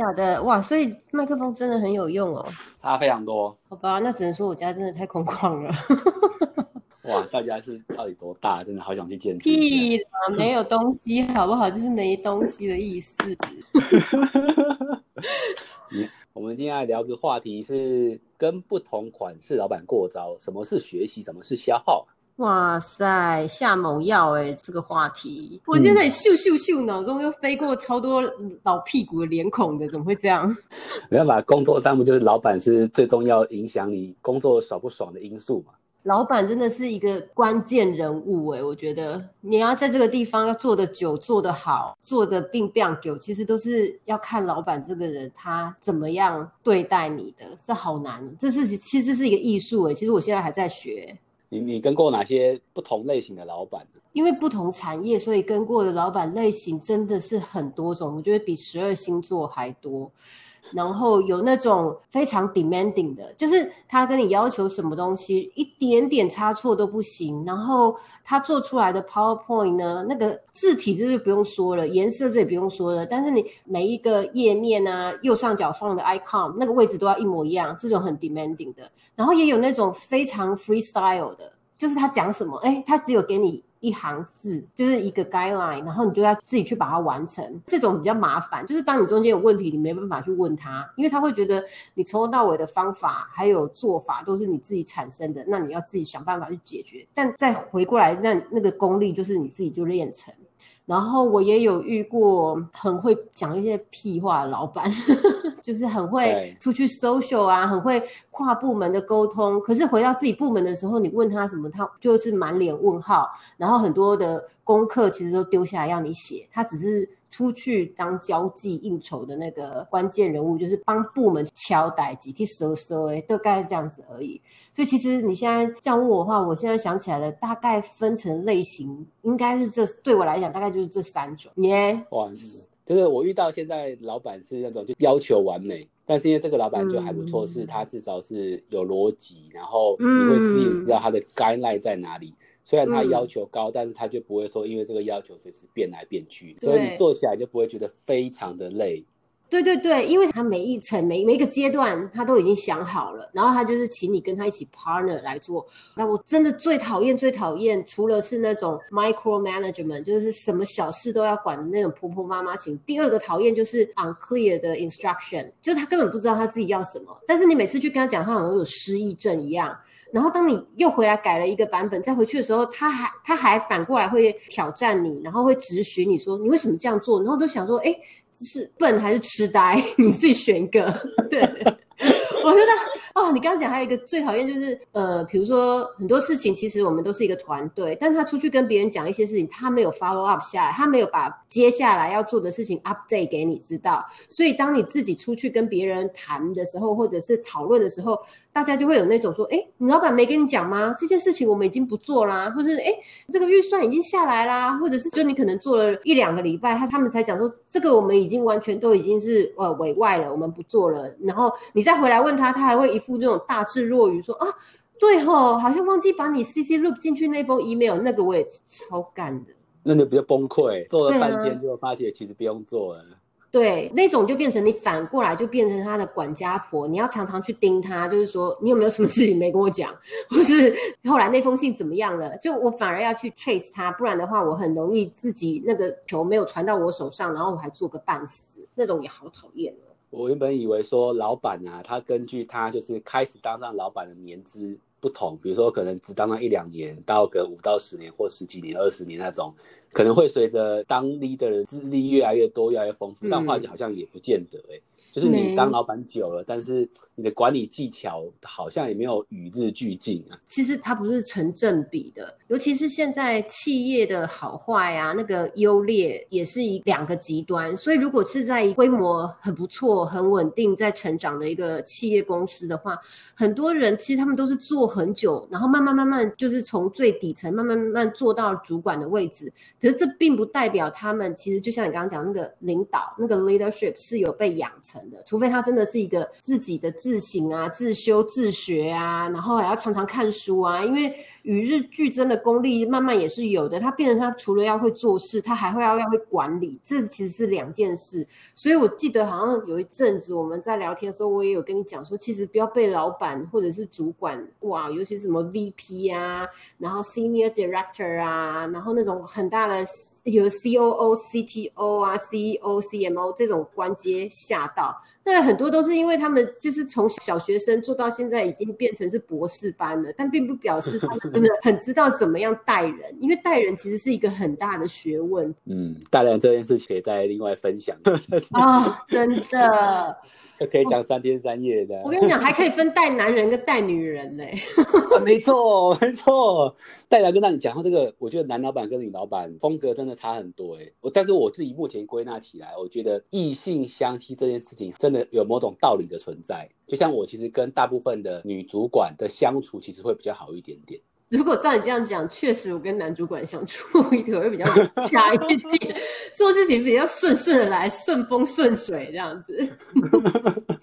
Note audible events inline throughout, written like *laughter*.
假的？哇，所以麦克风真的很有用哦。差非常多。好吧，那只能说我家真的太空旷了。哇，大家是到底多大？真的好想去见识。屁啦，没有东西，好不好？就是没东西的意思。*laughs* 我们今天来聊个话题，是跟不同款式老板过招。什么是学习？什么是消耗？哇塞，下猛药哎！这个话题，我现在咻咻咻，脑中又飞过超多老屁股的脸孔的，怎么会这样？*laughs* 没办法，工作上不就是老板是最重要影响你工作爽不爽的因素嘛？老板真的是一个关键人物哎，我觉得你要在这个地方要做的久、做的好、做的并不久，其实都是要看老板这个人他怎么样对待你的，这好难，这是其实是一个艺术哎，其实我现在还在学。你你跟过哪些不同类型的老板？因为不同产业，所以跟过的老板类型真的是很多种，我觉得比十二星座还多。然后有那种非常 demanding 的，就是他跟你要求什么东西，一点点差错都不行。然后他做出来的 PowerPoint 呢，那个字体这就不用说了，颜色这也不用说了。但是你每一个页面啊，右上角放的 icon 那个位置都要一模一样，这种很 demanding 的。然后也有那种非常 freestyle 的，就是他讲什么，哎，他只有给你。一行字就是一个 guideline，然后你就要自己去把它完成。这种比较麻烦，就是当你中间有问题，你没办法去问他，因为他会觉得你从头到尾的方法还有做法都是你自己产生的，那你要自己想办法去解决。但再回过来，那那个功力就是你自己就练成。然后我也有遇过很会讲一些屁话的老板，*laughs* 就是很会出去 social 啊，很会跨部门的沟通。可是回到自己部门的时候，你问他什么，他就是满脸问号，然后很多的功课其实都丢下来要你写，他只是。出去当交际应酬的那个关键人物，就是帮部门敲代机、替收收，哎，大概这样子而已。所以其实你现在这样问我的话，我现在想起来了，大概分成类型，应该是这对我来讲，大概就是这三种。你哇，就是我遇到现在老板是那种就要求完美，但是因为这个老板就还不错，是他至少是有逻辑，然后你会自己知道他的该赖在哪里。虽然他要求高，但是他就不会说因为这个要求随时变来变去，所以你做起来就不会觉得非常的累。对对对，因为他每一层每每一个阶段他都已经想好了，然后他就是请你跟他一起 partner 来做。那我真的最讨厌最讨厌，除了是那种 micro management，就是什么小事都要管的那种婆婆妈妈型。第二个讨厌就是 unclear 的 instruction，就是他根本不知道他自己要什么，但是你每次去跟他讲，他好像有失忆症一样。然后当你又回来改了一个版本，再回去的时候，他还他还反过来会挑战你，然后会质询你说你为什么这样做？然后都想说，哎，是笨还是痴呆？*laughs* 你自己选一个。对，我觉得哦，你刚刚讲还有一个最讨厌就是，呃，比如说很多事情其实我们都是一个团队，但他出去跟别人讲一些事情，他没有 follow up 下来，他没有把接下来要做的事情 update 给你知道，所以当你自己出去跟别人谈的时候，或者是讨论的时候。大家就会有那种说，哎，你老板没跟你讲吗？这件事情我们已经不做啦，或者是哎，这个预算已经下来啦，或者是就你可能做了一两个礼拜，他他们才讲说，这个我们已经完全都已经是呃委外了，我们不做了。然后你再回来问他，他还会一副那种大智若愚，说啊，对吼，好像忘记把你 CC loop 进去那封 email，那个我也超干的，那你比较崩溃，做了半天就发觉其实不用做了。对，那种就变成你反过来就变成他的管家婆，你要常常去盯他，就是说你有没有什么事情没跟我讲，或是后来那封信怎么样了？就我反而要去 trace 他，不然的话我很容易自己那个球没有传到我手上，然后我还做个半死，那种也好讨厌哦。我原本以为说老板啊，他根据他就是开始当上老板的年资不同，比如说可能只当了一两年，到个五到十年或十几年、二十年那种。可能会随着当 leader 的资历越来越多、越来越丰富，但话题好像也不见得哎。就是你当老板久了，但是你的管理技巧好像也没有与日俱进啊。其实它不是成正比的，尤其是现在企业的好坏啊，那个优劣也是一两个极端。所以如果是在规模很不错、很稳定、在成长的一个企业公司的话，很多人其实他们都是做很久，然后慢慢慢慢就是从最底层慢慢慢慢做到主管的位置。可是这并不代表他们其实就像你刚刚讲那个领导那个 leadership 是有被养成的，除非他真的是一个自己的自省啊、自修自学啊，然后还要常常看书啊，因为与日俱增的功力慢慢也是有的。他变成他除了要会做事，他还会要要会管理，这其实是两件事。所以我记得好像有一阵子我们在聊天的时候，我也有跟你讲说，其实不要被老板或者是主管哇，尤其是什么 VP 啊，然后 Senior Director 啊，然后那种很大的。有 C O O、C T O 啊、C E O、C M O 这种官阶吓到，那很多都是因为他们就是从小学生做到现在已经变成是博士班了，但并不表示他们真的很知道怎么样带人，因为带人其实是一个很大的学问。嗯，带人这件事情可以再另外分享。啊，真的。可以讲三天三夜的。我跟你讲，还可以分带男人跟带女人呢。没错，没错。带男跟带女讲到这个，我觉得男老板跟女老板风格真的差很多哎。我但是我自己目前归纳起来，我觉得异性相吸这件事情真的有某种道理的存在。就像我其实跟大部分的女主管的相处，其实会比较好一点点。*laughs* 如果照你这样讲，确实我跟男主管相处一点会比较 *laughs* 差一点，做事情比较顺顺的来，顺风顺水这样子。*laughs*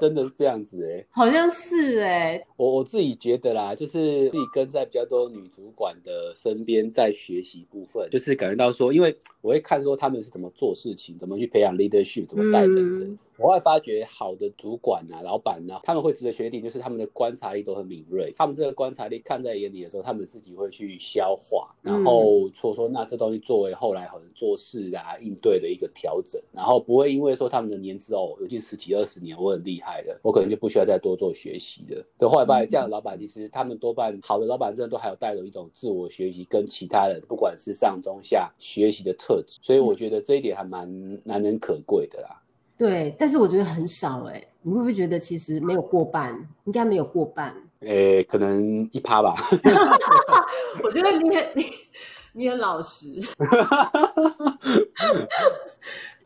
真的是这样子哎，好像是哎。我我自己觉得啦，就是自己跟在比较多女主管的身边，在学习部分，就是感觉到说，因为我会看说他们是怎么做事情，怎么去培养 leadership，怎么带人的。我会发觉好的主管啊、老板啊，他们会值得学点，就是他们的观察力都很敏锐。他们这个观察力看在眼里的时候，他们自己会去消化，然后说说那这东西作为后来可能做事啊、应对的一个调整，然后不会因为说他们的年资哦，有近十几二十年，我很厉害的，我可能就不需要再多做学习的。对，后来发现这样的老板，其实他们多半好的老板，真的都还有带有一种自我学习跟其他人，不管是上中下学习的特质。所以我觉得这一点还蛮难能可贵的啦。对，但是我觉得很少哎，你会不会觉得其实没有过半？应该没有过半。诶，可能一趴吧。*laughs* 我觉得你很你你很老实。*laughs*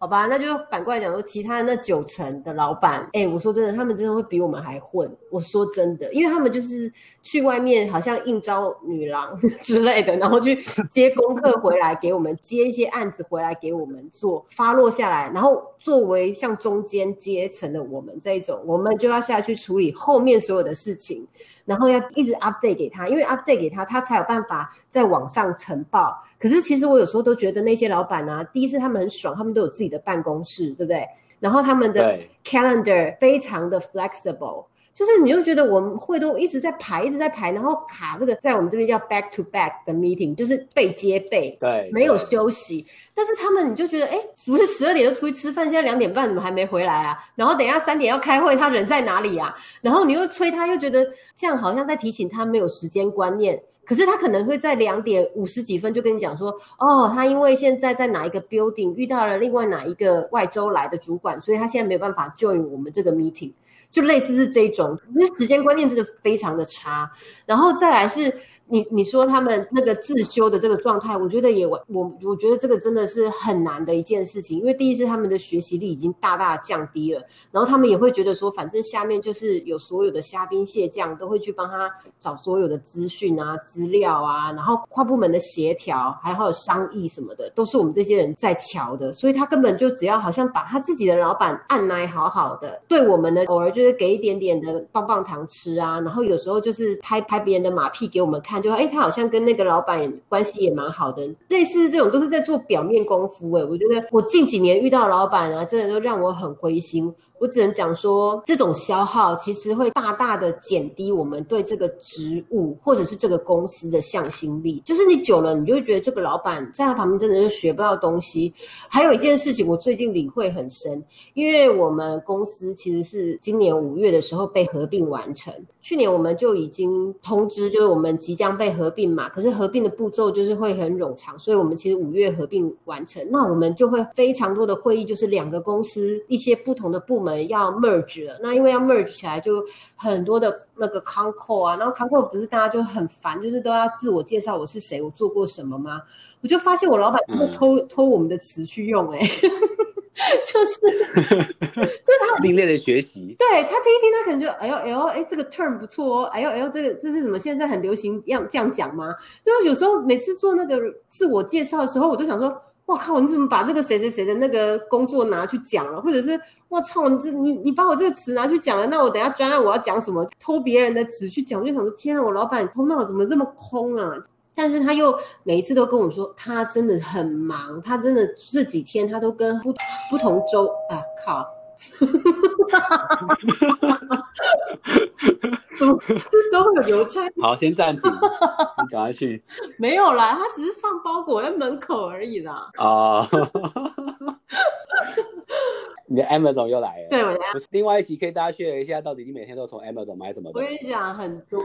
好吧，那就反过来讲说，其他那九成的老板，哎，我说真的，他们真的会比我们还混。我说真的，因为他们就是去外面，好像应招女郎 *laughs* 之类的，然后去接功课回来给我们，接一些案子回来给我们做，发落下来，然后作为像中间阶层的我们这一种，我们就要下去处理后面所有的事情。然后要一直 update 给他，因为 update 给他，他才有办法在网上呈报。可是其实我有时候都觉得那些老板啊，第一是他们很爽，他们都有自己的办公室，对不对？然后他们的 calendar 非常的 flexible。就是你就觉得我们会都一直在排，一直在排，然后卡这个在我们这边叫 back to back 的 meeting，就是背接背，对，没有休息。但是他们你就觉得，哎，不是十二点就出去吃饭，现在两点半怎么还没回来啊？然后等一下三点要开会，他人在哪里啊？然后你又催他，又觉得这样好像在提醒他没有时间观念。可是他可能会在两点五十几分就跟你讲说，哦，他因为现在在哪一个 building 遇到了另外哪一个外州来的主管，所以他现在没有办法 join 我们这个 meeting。就类似是这种，因为时间观念真的非常的差，然后再来是。你你说他们那个自修的这个状态，我觉得也我我我觉得这个真的是很难的一件事情，因为第一是他们的学习力已经大大降低了，然后他们也会觉得说，反正下面就是有所有的虾兵蟹将都会去帮他找所有的资讯啊、资料啊，然后跨部门的协调，还有商议什么的，都是我们这些人在瞧的，所以他根本就只要好像把他自己的老板按来好好的，对我们呢偶尔就是给一点点的棒棒糖吃啊，然后有时候就是拍拍别人的马屁给我们看。就哎，他好像跟那个老板关系也蛮好的，类似这种都是在做表面功夫哎。我觉得我近几年遇到老板啊，真的都让我很灰心。我只能讲说，这种消耗其实会大大的减低我们对这个职务或者是这个公司的向心力。就是你久了，你就会觉得这个老板在他旁边真的是学不到东西。还有一件事情，我最近领会很深，因为我们公司其实是今年五月的时候被合并完成，去年我们就已经通知，就是我们即将被合并嘛。可是合并的步骤就是会很冗长，所以我们其实五月合并完成，那我们就会非常多的会议，就是两个公司一些不同的部门。要 merge 了，那因为要 merge 起来，就很多的那个 c o n c o 啊，然后 c o n c o 不是大家就很烦，就是都要自我介绍我是谁，我做过什么吗？我就发现我老板会偷偷我们的词去用，哎，*laughs* 就是，*laughs* 就是他另类的学习。对他听一听，他可能就哎呦哎呦哎，这个 term 不错哦，哎呦哎呦，这个这是什么？现在很流行这样这样讲吗？因为有时候每次做那个自我介绍的时候，我都想说。我靠！你怎么把这个谁谁谁的那个工作拿去讲了？或者是我操，你这你你把我这个词拿去讲了，那我等下专案我要讲什么？偷别人的词去讲，我就想说天啊，我老板头脑怎么这么空啊？但是他又每一次都跟我说，他真的很忙，他真的这几天他都跟不不同州啊靠。*laughs* 这时候有邮差。好，先暂停，*laughs* 你赶快去。没有啦，他只是放包裹在门口而已啦。啊。*laughs* 你的 Amazon 又来了，对，我的。另外一集可以大家确认一下，到底你每天都从 Amazon 买什么？我跟你讲，很多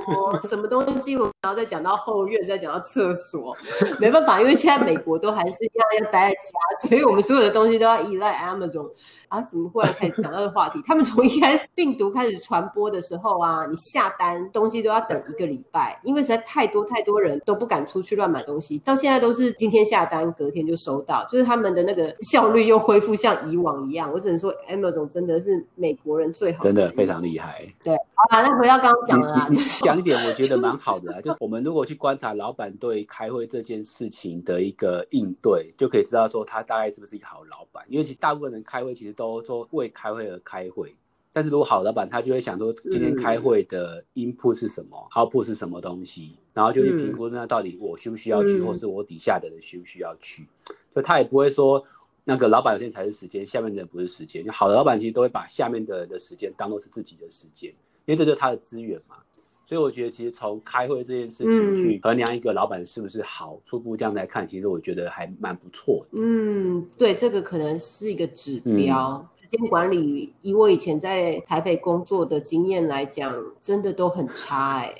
什么东西，我然后再讲到后院，再讲到厕所，没办法，因为现在美国都还是要要待在家，*laughs* 所以我们所有的东西都要依赖 Amazon。啊，怎么忽然开始讲到这话题？他们从一开始病毒开始传播的时候啊，你下单东西都要等一个礼拜，因为实在太多太多人都不敢出去乱买东西，到现在都是今天下单，隔天就收到，就是他们的那个效率又恢复像以往一样。我只能说，Amazon 真的是美国人最好，真的非常厉害。对，好，那回到刚刚讲的啦，讲一点我觉得蛮好的啊，*laughs* 就是我们如果去观察老板对开会这件事情的一个应对，就可以知道说他大概是不是一个好老板。因为其实大部分人开会其实都说为开会而开会，但是如果好老板，他就会想说今天开会的 input 是什么，output 是什么东西，然后就去评估那到底我需不需要去，或是我底下的人需不需要去，就他也不会说。那个老板有天才是时间，下面的人不是时间。好的老板其实都会把下面的人的时间当做是自己的时间，因为这就是他的资源嘛。所以我觉得，其实从开会这件事情去衡量一个老板是不是好，初步这样来看，其实我觉得还蛮不错的。嗯，对，这个可能是一个指标。时间管理，以我以前在台北工作的经验来讲，真的都很差哎。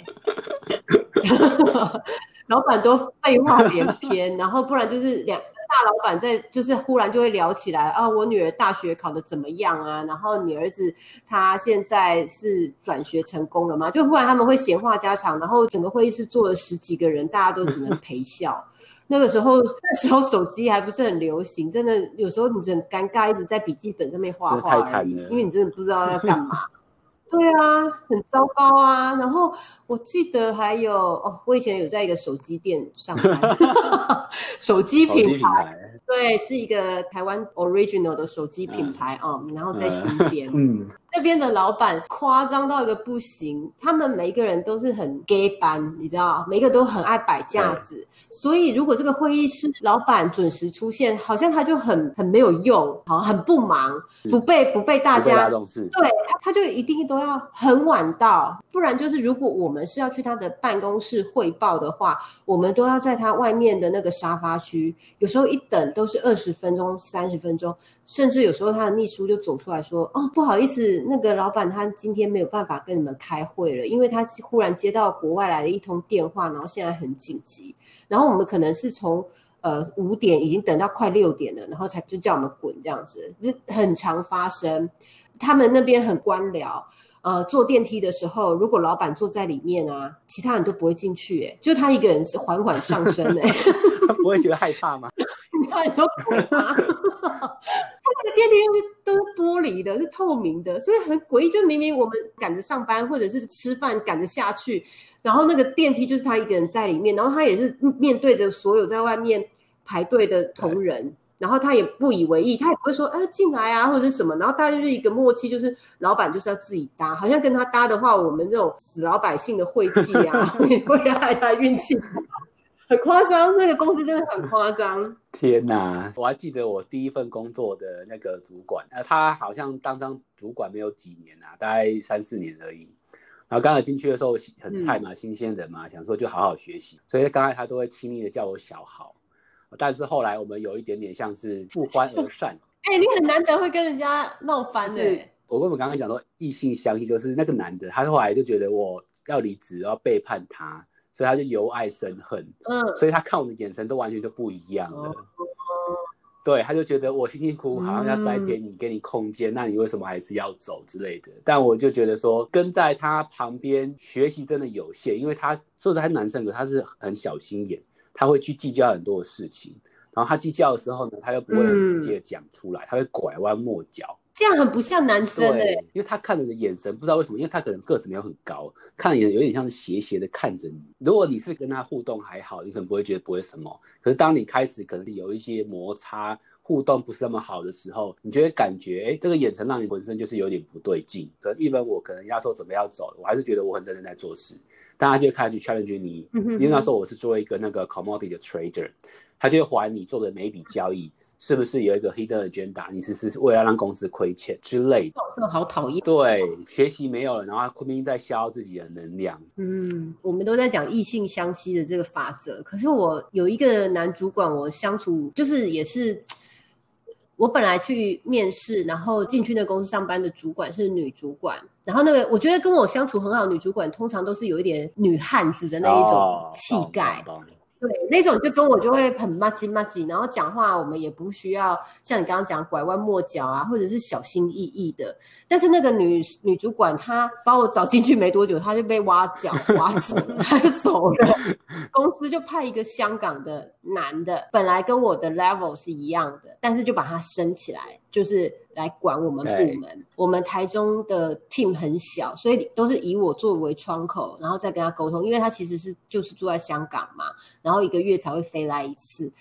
*laughs* 老板都废话连篇，然后不然就是两。大老板在就是忽然就会聊起来啊，我女儿大学考的怎么样啊？然后你儿子他现在是转学成功了吗？就忽然他们会闲话家常，然后整个会议室坐了十几个人，大家都只能陪笑。*laughs* 那个时候那时候手机还不是很流行，真的有时候你很尴尬，一直在笔记本上面画画，因为你真的不知道要干嘛。对啊，很糟糕啊。然后我记得还有哦，我以前有在一个手机店上班，*laughs* 手机品牌，对，是一个台湾 original 的手机品牌啊。然后在新店，嗯，那边的老板夸张到一个不行，他们每一个人都是很 gay 班，你知道，每个都很爱摆架子。所以如果这个会议室老板准时出现，好像他就很很没有用，好很不忙，不被不被大家重视，对他他就一定都。要很晚到，不然就是如果我们是要去他的办公室汇报的话，我们都要在他外面的那个沙发区，有时候一等都是二十分钟、三十分钟，甚至有时候他的秘书就走出来说：“哦，不好意思，那个老板他今天没有办法跟你们开会了，因为他忽然接到国外来的一通电话，然后现在很紧急。”然后我们可能是从呃五点已经等到快六点了，然后才就叫我们滚这样子，就很常发生。他们那边很官僚。呃，坐电梯的时候，如果老板坐在里面啊，其他人都不会进去，哎，就他一个人是缓缓上升，*laughs* 哎，不会觉得害怕吗？你看，你说恐他那个电梯又是都是玻璃的，是透明的，所以很诡异。就明明我们赶着上班或者是吃饭赶着下去，然后那个电梯就是他一个人在里面，然后他也是面对着所有在外面排队的同仁。然后他也不以为意，他也不会说，哎，进来啊，或者是什么。然后大家就是一个默契，就是老板就是要自己搭，好像跟他搭的话，我们这种死老百姓的晦气啊，*laughs* 会会害他运气很夸张。那个公司真的很夸张。天哪！我还记得我第一份工作的那个主管，呃，他好像当上主管没有几年啊，大概三四年而已。然后刚才进去的时候很菜嘛，新鲜人嘛，想说就好好学习，所以刚才他都会亲昵的叫我小豪。但是后来我们有一点点像是不欢而散。*laughs* 哎，你很难得会跟人家闹翻的。我跟我们刚刚讲说异性相依，就是那个男的，他后来就觉得我要离职，要背叛他，所以他就由爱生恨。嗯，所以他看我的眼神都完全就不一样了。对，他就觉得我辛辛苦苦好像要栽培你，给你空间，那你为什么还是要走之类的？但我就觉得说跟在他旁边学习真的有限，因为他说实在男生，可他是很小心眼。他会去计较很多的事情，然后他计较的时候呢，他又不会直接讲出来，他会拐弯抹角。这样很不像男生哎、因为他看你的眼神，不知道为什么，因为他可能个子没有很高，看你有点像是斜斜的看着你。如果你是跟他互动还好，你可能不会觉得不会什么。可是当你开始可能有一些摩擦，互动不是那么好的时候，你就会感觉，哎，这个眼神让你浑身就是有点不对劲。可能一般我可能那时候准备要走了，我还是觉得我很认真在做事，大家就开始 challenge 你，因为那时候我是做一个那个 commodity 的 trader，他就会怀疑你做的每一笔交易。是不是有一个 hidden agenda？你是是为了让公司亏钱之类的？这个好讨厌。对，学习没有了，然后昆明在消耗自己的能量。嗯，我们都在讲异性相吸的这个法则，可是我有一个男主管，我相处就是也是，我本来去面试，然后进去那公司上班的主管是女主管，然后那个我觉得跟我相处很好的女主管，通常都是有一点女汉子的那一种哦气概。对，那种就跟我就会很麻吉麻吉，然后讲话我们也不需要像你刚刚讲拐弯抹角啊，或者是小心翼翼的。但是那个女女主管她把我找进去没多久，她就被挖角挖死了，她就走了。公司就派一个香港的男的，本来跟我的 level 是一样的，但是就把他升起来，就是来管我们部门。我们台中的 team 很小，所以都是以我作为窗口，然后再跟他沟通，因为他其实是就是住在香港嘛，然后一个月才会飞来一次。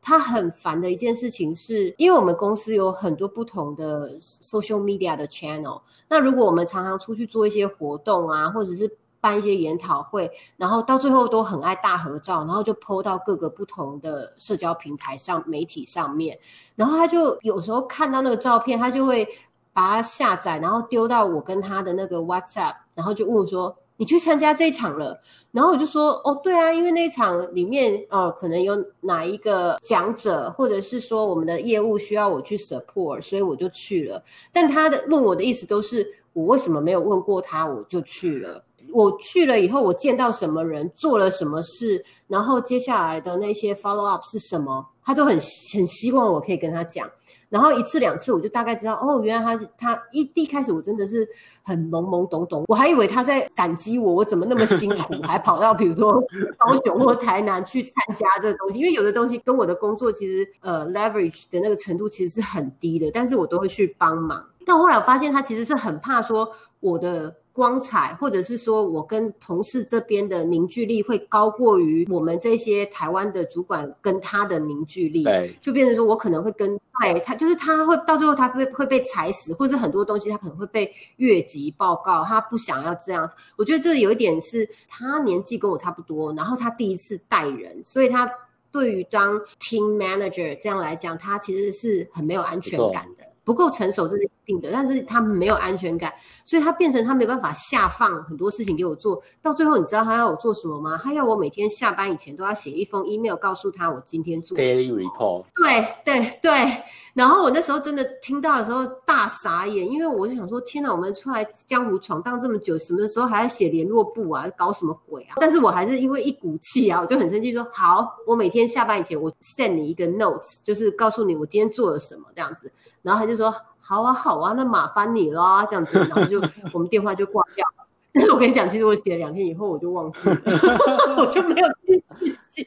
他很烦的一件事情是，因为我们公司有很多不同的 social media 的 channel，那如果我们常常出去做一些活动啊，或者是办一些研讨会，然后到最后都很爱大合照，然后就 PO 到各个不同的社交平台上、媒体上面，然后他就有时候看到那个照片，他就会把它下载，然后丢到我跟他的那个 WhatsApp，然后就问我说。你去参加这一场了，然后我就说哦，对啊，因为那一场里面哦，可能有哪一个讲者，或者是说我们的业务需要我去 support，所以我就去了。但他的问我的意思都是我为什么没有问过他，我就去了。我去了以后，我见到什么人，做了什么事，然后接下来的那些 follow up 是什么，他都很很希望我可以跟他讲。然后一次两次，我就大概知道哦，原来他他一一开始我真的是很懵懵懂懂，我还以为他在感激我，我怎么那么辛苦，*laughs* 还跑到比如说高雄或台南去参加这个东西，因为有的东西跟我的工作其实呃 leverage 的那个程度其实是很低的，但是我都会去帮忙。但后来我发现他其实是很怕说我的光彩，或者是说我跟同事这边的凝聚力会高过于我们这些台湾的主管跟他的凝聚力。对，就变成说我可能会跟对他，就是他会到最后他会会被踩死，或是很多东西他可能会被越级报告，他不想要这样。我觉得这有一点是他年纪跟我差不多，然后他第一次带人，所以他对于当 team manager 这样来讲，他其实是很没有安全感的。不够成熟这是一定的，但是他没有安全感，所以他变成他没办法下放很多事情给我做。到最后，你知道他要我做什么吗？他要我每天下班以前都要写一封 email 告诉他我今天做了什 daily。report，对对对，然后我那时候真的听到的时候大傻眼，因为我就想说，天哪，我们出来江湖闯荡这么久，什么时候还要写联络簿啊？搞什么鬼啊？但是我还是因为一股气啊，我就很生气，说好，我每天下班以前我 send 你一个 notes，就是告诉你我今天做了什么这样子。然后他就说好啊好啊，那麻烦你啦这样子，然后就我们电话就挂掉了。但是我跟你讲，其实我写了两天以后我就忘记了，*laughs* 我就没有继续写，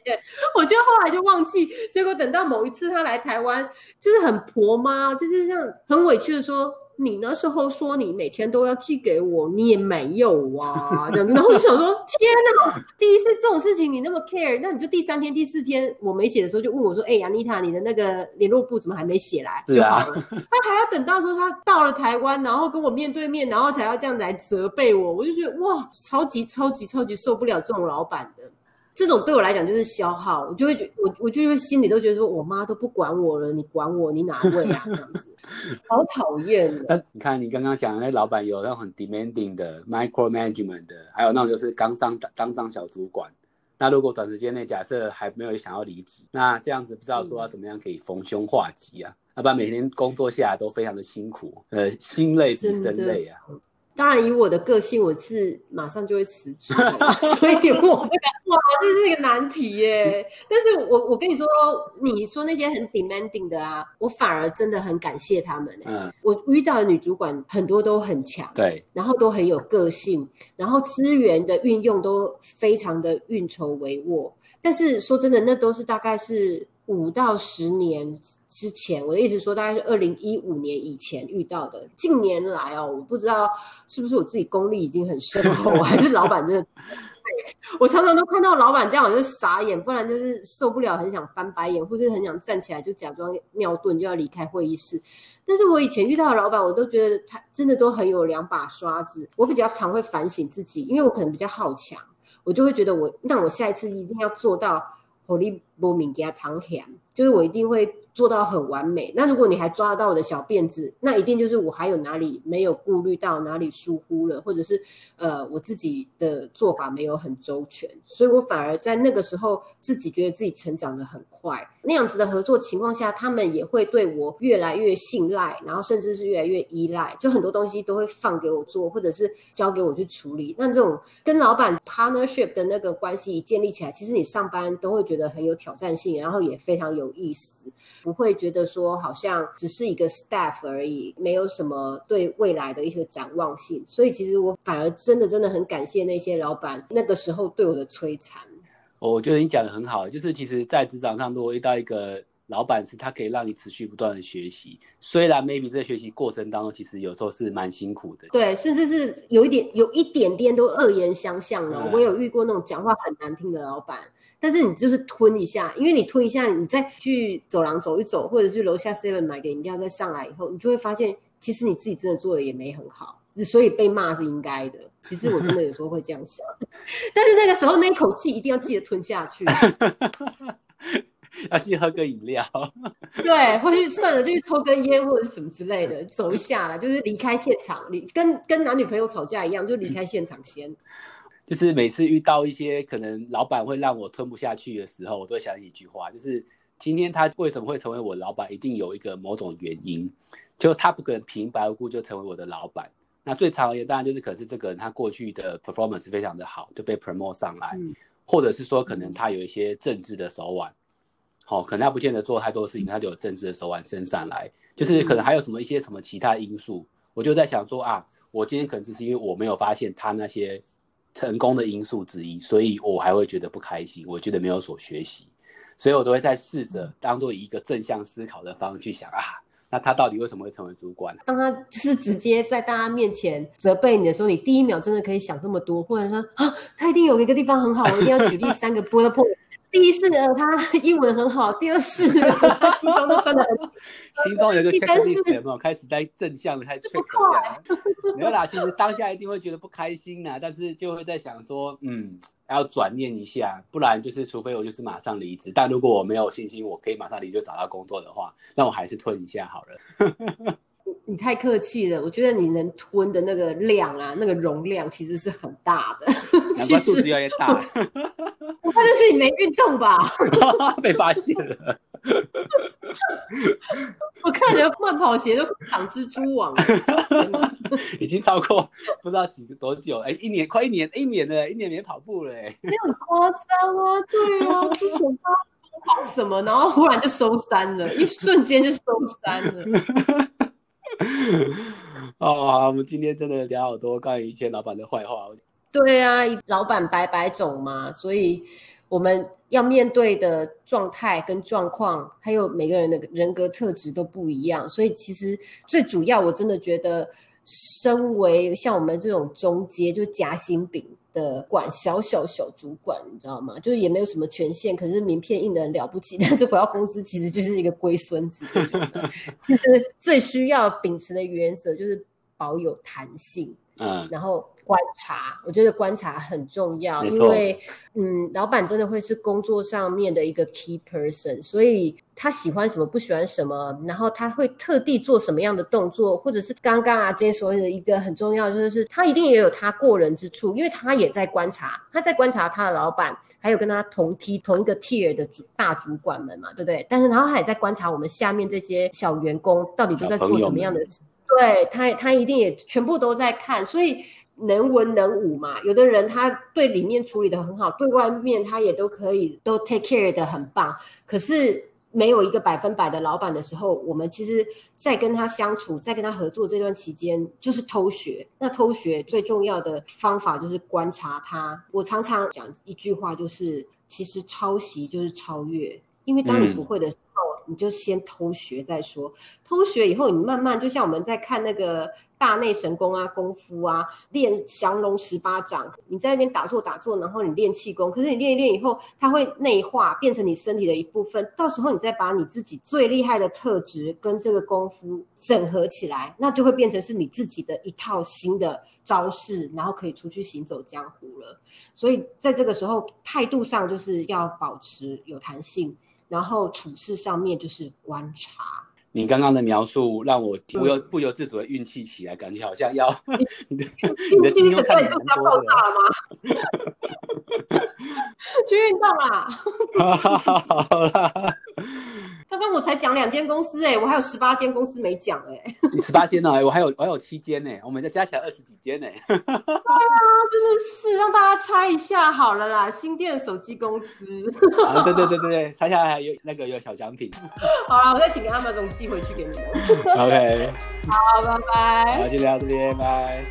我就后来就忘记。结果等到某一次他来台湾，就是很婆妈，就是这样很委屈的说。你那时候说你每天都要寄给我，你也没有啊，这样子。然后我就想说，天哪！第一次这种事情你那么 care，那你就第三天、第四天我没写的时候就问我说：“哎、亚妮塔，你的那个联络簿怎么还没写来？”就好了。他还要等到说他到了台湾，然后跟我面对面，然后才要这样子来责备我，我就觉得哇，超级超级超级受不了这种老板的。这种对我来讲就是消耗，我就会觉我我就会心里都觉得说，我妈都不管我了，你管我，你哪位啊？*laughs* 这样子，好讨厌哦。那你看你刚刚讲的那老板有那种很 demanding 的 micro management 的，还有那种就是刚上当上小主管。那如果短时间内假设还没有想要离职，那这样子不知道说要怎么样可以逢凶化吉啊？要不然每天工作下来都非常的辛苦，呃，心累比身累啊。当然，以我的个性，我是马上就会辞职，*laughs* 所以我这个哇，这是一个难题耶。但是我我跟你说，你说那些很 demanding 的啊，我反而真的很感谢他们。嗯，我遇到的女主管很多都很强，对，然后都很有个性，然后资源的运用都非常的运筹帷幄。但是说真的，那都是大概是五到十年之前，我的意思说，大概是二零一五年以前遇到的。近年来哦，我不知道是不是我自己功力已经很深厚，还是老板真的。*laughs* 我常常都看到老板这样，我就傻眼，不然就是受不了，很想翻白眼，或是很想站起来就假装尿遁就要离开会议室。但是我以前遇到的老板，我都觉得他真的都很有两把刷子。我比较常会反省自己，因为我可能比较好强，我就会觉得我那我下一次一定要做到。火力波敏给他躺下，就是我一定会。做到很完美。那如果你还抓得到我的小辫子，那一定就是我还有哪里没有顾虑到，哪里疏忽了，或者是呃我自己的做法没有很周全。所以我反而在那个时候自己觉得自己成长的很快。那样子的合作情况下，他们也会对我越来越信赖，然后甚至是越来越依赖，就很多东西都会放给我做，或者是交给我去处理。那这种跟老板 partnership 的那个关系一建立起来，其实你上班都会觉得很有挑战性，然后也非常有意思。不会觉得说好像只是一个 staff 而已，没有什么对未来的一些展望性。所以其实我反而真的真的很感谢那些老板那个时候对我的摧残。我觉得你讲的很好，就是其实，在职场上如果遇到一个老板是他可以让你持续不断的学习，虽然 maybe 这个学习过程当中其实有时候是蛮辛苦的，对，甚至是有一点有一点点都恶言相向了。我有遇过那种讲话很难听的老板。但是你就是吞一下，因为你吞一下，你再去走廊走一走，或者去楼下 seven 买个饮料再上来以后，你就会发现，其实你自己真的做的也没很好，所以被骂是应该的。其实我真的有时候会这样想，*laughs* 但是那个时候那一口气一定要记得吞下去，*laughs* 要去喝个饮料，对，或去算了就去抽根烟或者什么之类的，走一下啦，就是离开现场，离跟跟男女朋友吵架一样，就离开现场先。就是每次遇到一些可能老板会让我吞不下去的时候，我都会想起一句话，就是今天他为什么会成为我老板，一定有一个某种原因，就他不可能平白无故就成为我的老板。那最常而言，当然就是可能是这个人他过去的 performance 非常的好，就被 promote 上来，或者是说可能他有一些政治的手腕，好，可能他不见得做太多事情，他就有政治的手腕升上来，就是可能还有什么一些什么其他因素，我就在想说啊，我今天可能只是因为我没有发现他那些。成功的因素之一，所以我还会觉得不开心，我觉得没有所学习，所以我都会在试着当做一个正向思考的方式去想啊，那他到底为什么会成为主管？当他就是直接在大家面前责备你的时候，你第一秒真的可以想这么多，或者说啊，他一定有一个地方很好，我一定要举例三个 bullet point。第一次呢，他英文很好；第二是他西装都穿的很，*laughs* 心中有一个 checklist 有没有开始在正向的 *laughs* 开始 check？没有啦，其实当下一定会觉得不开心啦，但是就会在想说，嗯，要转念一下，不然就是除非我就是马上离职。但如果我没有信心，我可以马上离就找到工作的话，那我还是吞一下好了。*laughs* 你太客气了，我觉得你能吞的那个量啊，那个容量其实是很大的。难怪肚子越来越大。我发现是你没运动吧？*laughs* 被发现了。我看你的慢跑鞋都长蜘蛛网。*laughs* 已经超过不知道几个多久，哎，一年快一年，一年了，一年没跑步了，哎。没有夸张啊，对啊，之前他跑什么，然后忽然就收山了，一瞬间就收山了。*laughs* 哦，我们今天真的聊好多关于以前老板的坏话。对啊，老板百百种嘛，所以我们要面对的状态跟状况，还有每个人的人格特质都不一样。所以其实最主要，我真的觉得，身为像我们这种中阶，就夹心饼的管小小小主管，你知道吗？就是也没有什么权限，可是名片印的很了不起，*laughs* 但是回到公司其实就是一个龟孙子。*laughs* 其实最需要秉持的原则就是保有弹性。嗯，然后观察，我觉得观察很重要，因为嗯，老板真的会是工作上面的一个 key person，所以他喜欢什么，不喜欢什么，然后他会特地做什么样的动作，或者是刚刚啊，今天所谓的一个很重要，就是他一定也有他过人之处，因为他也在观察，他在观察他的老板，还有跟他同梯同一个 tier 的主大主管们嘛，对不对？但是然后他也在观察我们下面这些小员工到底都在做什么样的。对他，他一定也全部都在看，所以能文能武嘛。有的人他对里面处理的很好，对外面他也都可以都 take care 的很棒。可是没有一个百分百的老板的时候，我们其实，在跟他相处，在跟他合作这段期间，就是偷学。那偷学最重要的方法就是观察他。我常常讲一句话，就是其实抄袭就是超越。因为当你嗯不会的时候，你就先偷学再说。偷学以后，你慢慢就像我们在看那个大内神功啊、功夫啊，练降龙十八掌，你在那边打坐打坐，然后你练气功，可是你练一练以后，它会内化变成你身体的一部分。到时候你再把你自己最厉害的特质跟这个功夫整合起来，那就会变成是你自己的一套新的招式，然后可以出去行走江湖了。所以在这个时候，态度上就是要保持有弹性，然后处事上面就是观察。你刚刚的描述让我不由不由自主的运气起来，感觉好像要 *laughs* 你的你的金运气整个就要爆蛮多的。炸了吗？*laughs* 去运动啦！好啦，刚刚我才讲两间公司哎、我还有十八间公司没讲哎、你十八间呢？我还有我还有七间呢，我们再加起来二十几间呢。*laughs* 真的是让大家猜一下好了啦，新店手机公司。啊，对对对对对，猜下来有那个有小奖品。好了，我再请 Amazon 寄回去给你们。*laughs* OK，好，拜拜好，。先聊到这边，拜。